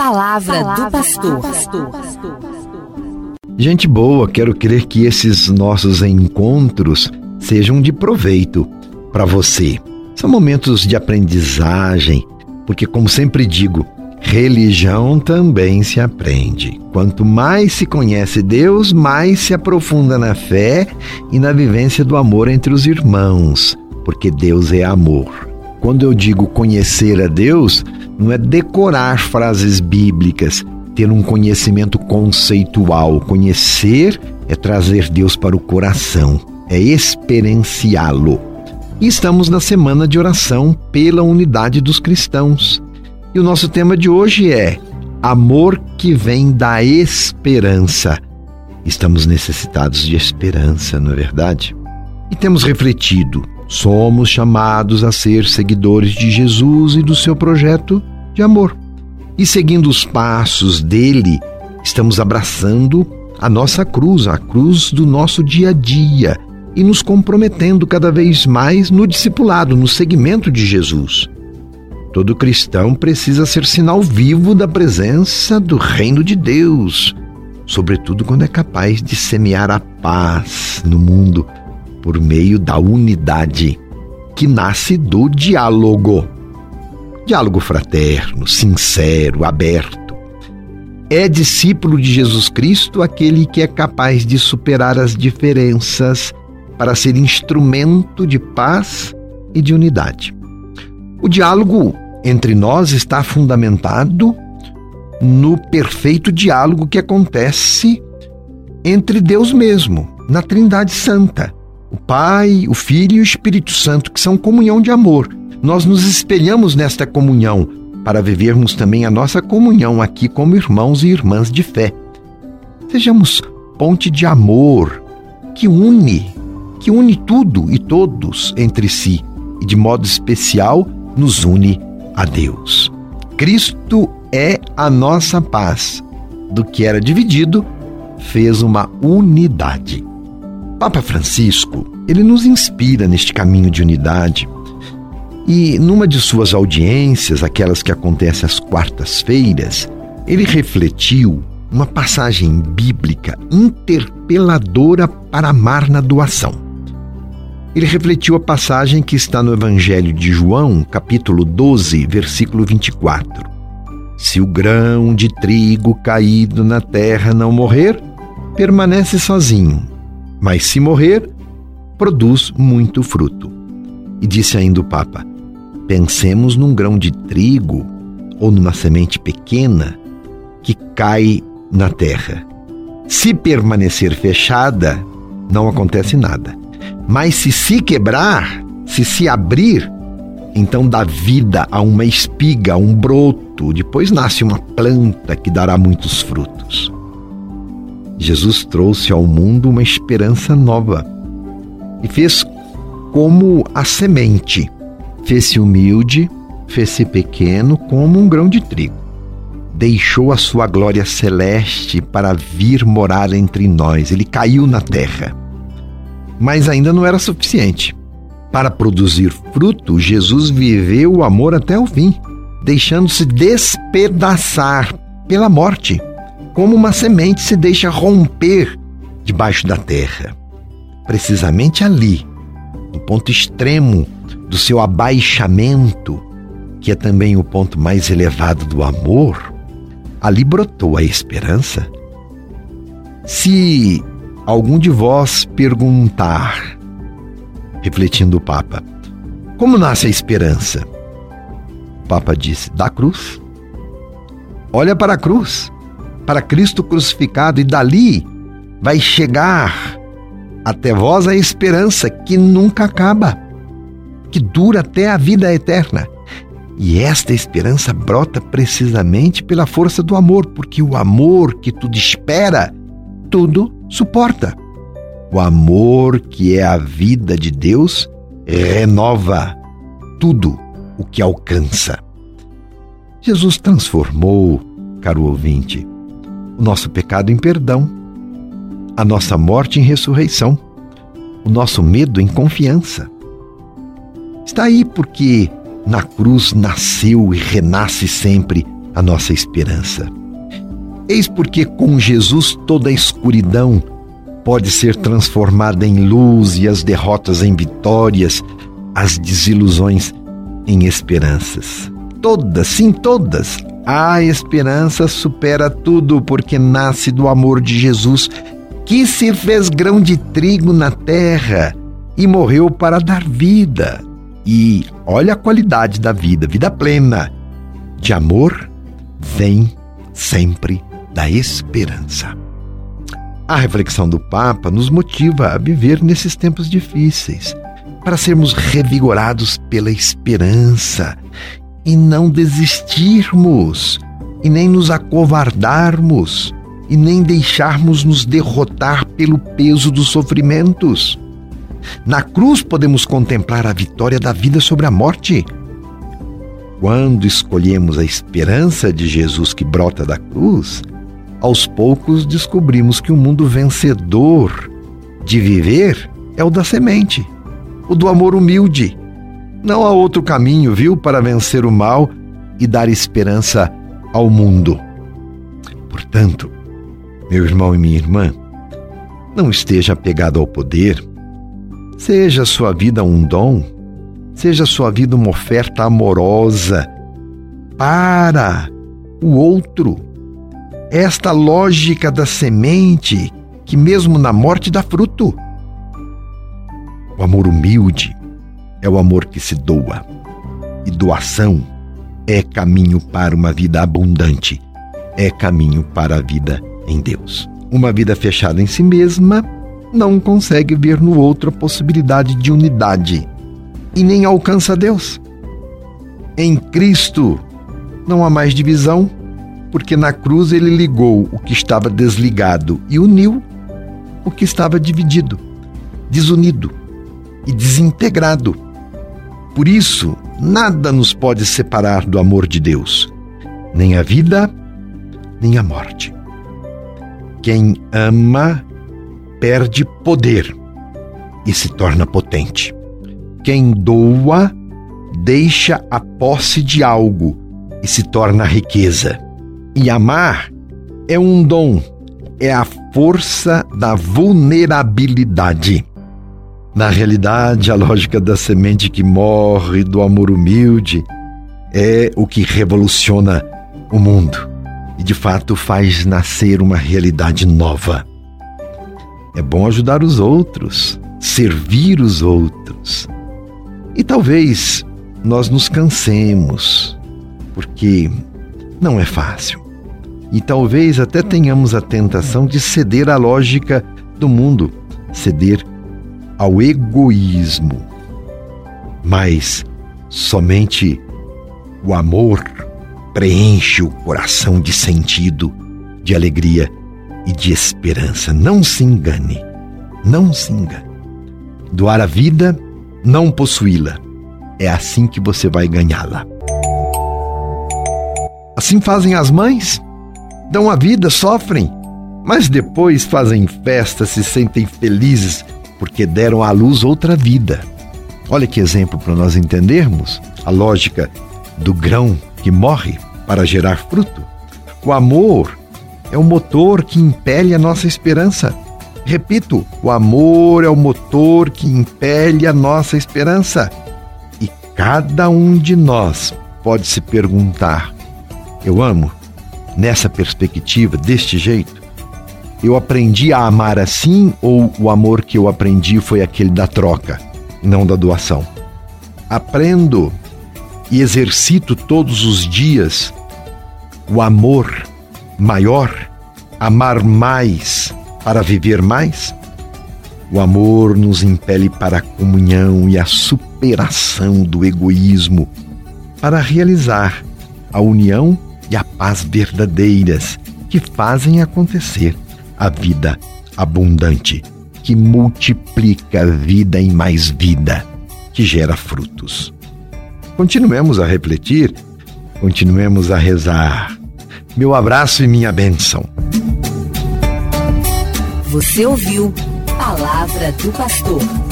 Palavra, Palavra do pastor. Gente boa, quero crer que esses nossos encontros sejam de proveito para você. São momentos de aprendizagem, porque, como sempre digo, religião também se aprende. Quanto mais se conhece Deus, mais se aprofunda na fé e na vivência do amor entre os irmãos, porque Deus é amor. Quando eu digo conhecer a Deus, não é decorar frases bíblicas, ter um conhecimento conceitual. Conhecer é trazer Deus para o coração, é experienciá-lo. E estamos na semana de oração pela unidade dos cristãos. E o nosso tema de hoje é Amor que vem da esperança. Estamos necessitados de esperança, não é verdade? E temos refletido Somos chamados a ser seguidores de Jesus e do seu projeto de amor. E seguindo os passos dele, estamos abraçando a nossa cruz, a cruz do nosso dia a dia, e nos comprometendo cada vez mais no discipulado, no seguimento de Jesus. Todo cristão precisa ser sinal vivo da presença do reino de Deus, sobretudo quando é capaz de semear a paz no mundo por meio da unidade que nasce do diálogo. Diálogo fraterno, sincero, aberto. É discípulo de Jesus Cristo aquele que é capaz de superar as diferenças para ser instrumento de paz e de unidade. O diálogo entre nós está fundamentado no perfeito diálogo que acontece entre Deus mesmo, na Trindade Santa o Pai, o Filho e o Espírito Santo, que são comunhão de amor. Nós nos espelhamos nesta comunhão para vivermos também a nossa comunhão aqui como irmãos e irmãs de fé. Sejamos ponte de amor que une, que une tudo e todos entre si e de modo especial nos une a Deus. Cristo é a nossa paz. Do que era dividido, fez uma unidade. Papa Francisco, ele nos inspira neste caminho de unidade. E numa de suas audiências, aquelas que acontecem às quartas-feiras, ele refletiu uma passagem bíblica interpeladora para amar na doação. Ele refletiu a passagem que está no Evangelho de João, capítulo 12, versículo 24. Se o grão de trigo caído na terra não morrer, permanece sozinho, mas se morrer, produz muito fruto. E disse ainda o Papa: pensemos num grão de trigo ou numa semente pequena que cai na terra. Se permanecer fechada, não acontece nada. Mas se se quebrar, se se abrir, então dá vida a uma espiga, a um broto, depois nasce uma planta que dará muitos frutos. Jesus trouxe ao mundo uma esperança nova e fez como a semente. Fez-se humilde, fez-se pequeno como um grão de trigo. Deixou a sua glória celeste para vir morar entre nós. Ele caiu na terra. Mas ainda não era suficiente. Para produzir fruto, Jesus viveu o amor até o fim, deixando-se despedaçar pela morte como uma semente se deixa romper debaixo da terra. Precisamente ali, no ponto extremo do seu abaixamento, que é também o ponto mais elevado do amor, ali brotou a esperança. Se algum de vós perguntar, refletindo o Papa, como nasce a esperança? O Papa disse: da cruz. Olha para a cruz para Cristo crucificado, e dali vai chegar até vós a esperança que nunca acaba, que dura até a vida eterna. E esta esperança brota precisamente pela força do amor, porque o amor que tudo espera, tudo suporta. O amor que é a vida de Deus renova tudo o que alcança. Jesus transformou, caro ouvinte, o nosso pecado em perdão, a nossa morte em ressurreição, o nosso medo em confiança. Está aí porque na cruz nasceu e renasce sempre a nossa esperança. Eis porque com Jesus toda a escuridão pode ser transformada em luz e as derrotas em vitórias, as desilusões em esperanças. Todas, sim, todas. A esperança supera tudo porque nasce do amor de Jesus, que se fez grão de trigo na terra e morreu para dar vida. E olha a qualidade da vida, vida plena. De amor vem sempre da esperança. A reflexão do Papa nos motiva a viver nesses tempos difíceis, para sermos revigorados pela esperança e não desistirmos, e nem nos acovardarmos, e nem deixarmos nos derrotar pelo peso dos sofrimentos. Na cruz podemos contemplar a vitória da vida sobre a morte. Quando escolhemos a esperança de Jesus que brota da cruz, aos poucos descobrimos que o mundo vencedor de viver é o da semente, o do amor humilde. Não há outro caminho, viu, para vencer o mal e dar esperança ao mundo. Portanto, meu irmão e minha irmã, não esteja apegado ao poder. Seja sua vida um dom, seja sua vida uma oferta amorosa para o outro esta lógica da semente que, mesmo na morte, dá fruto. O amor humilde é o amor que se doa, e doação é caminho para uma vida abundante, é caminho para a vida em Deus. Uma vida fechada em si mesma não consegue ver no outro a possibilidade de unidade e nem alcança Deus. Em Cristo não há mais divisão, porque na cruz ele ligou o que estava desligado e uniu o que estava dividido, desunido e desintegrado. Por isso, nada nos pode separar do amor de Deus, nem a vida, nem a morte. Quem ama perde poder e se torna potente. Quem doa deixa a posse de algo e se torna riqueza. E amar é um dom, é a força da vulnerabilidade. Na realidade, a lógica da semente que morre, do amor humilde, é o que revoluciona o mundo e de fato faz nascer uma realidade nova. É bom ajudar os outros, servir os outros. E talvez nós nos cansemos, porque não é fácil. E talvez até tenhamos a tentação de ceder à lógica do mundo, ceder ao egoísmo. Mas somente o amor preenche o coração de sentido, de alegria e de esperança. Não se engane, não se engane. Doar a vida, não possuí-la. É assim que você vai ganhá-la. Assim fazem as mães, dão a vida, sofrem, mas depois fazem festa, se sentem felizes porque deram à luz outra vida. Olha que exemplo para nós entendermos a lógica do grão que morre para gerar fruto. O amor é o motor que impele a nossa esperança. Repito, o amor é o motor que impele a nossa esperança. E cada um de nós pode se perguntar: eu amo nessa perspectiva, deste jeito? Eu aprendi a amar assim ou o amor que eu aprendi foi aquele da troca, não da doação? Aprendo e exercito todos os dias o amor maior, amar mais para viver mais? O amor nos impele para a comunhão e a superação do egoísmo, para realizar a união e a paz verdadeiras que fazem acontecer a vida abundante, que multiplica vida em mais vida, que gera frutos. Continuemos a refletir, continuemos a rezar. Meu abraço e minha bênção. Você ouviu Palavra do Pastor.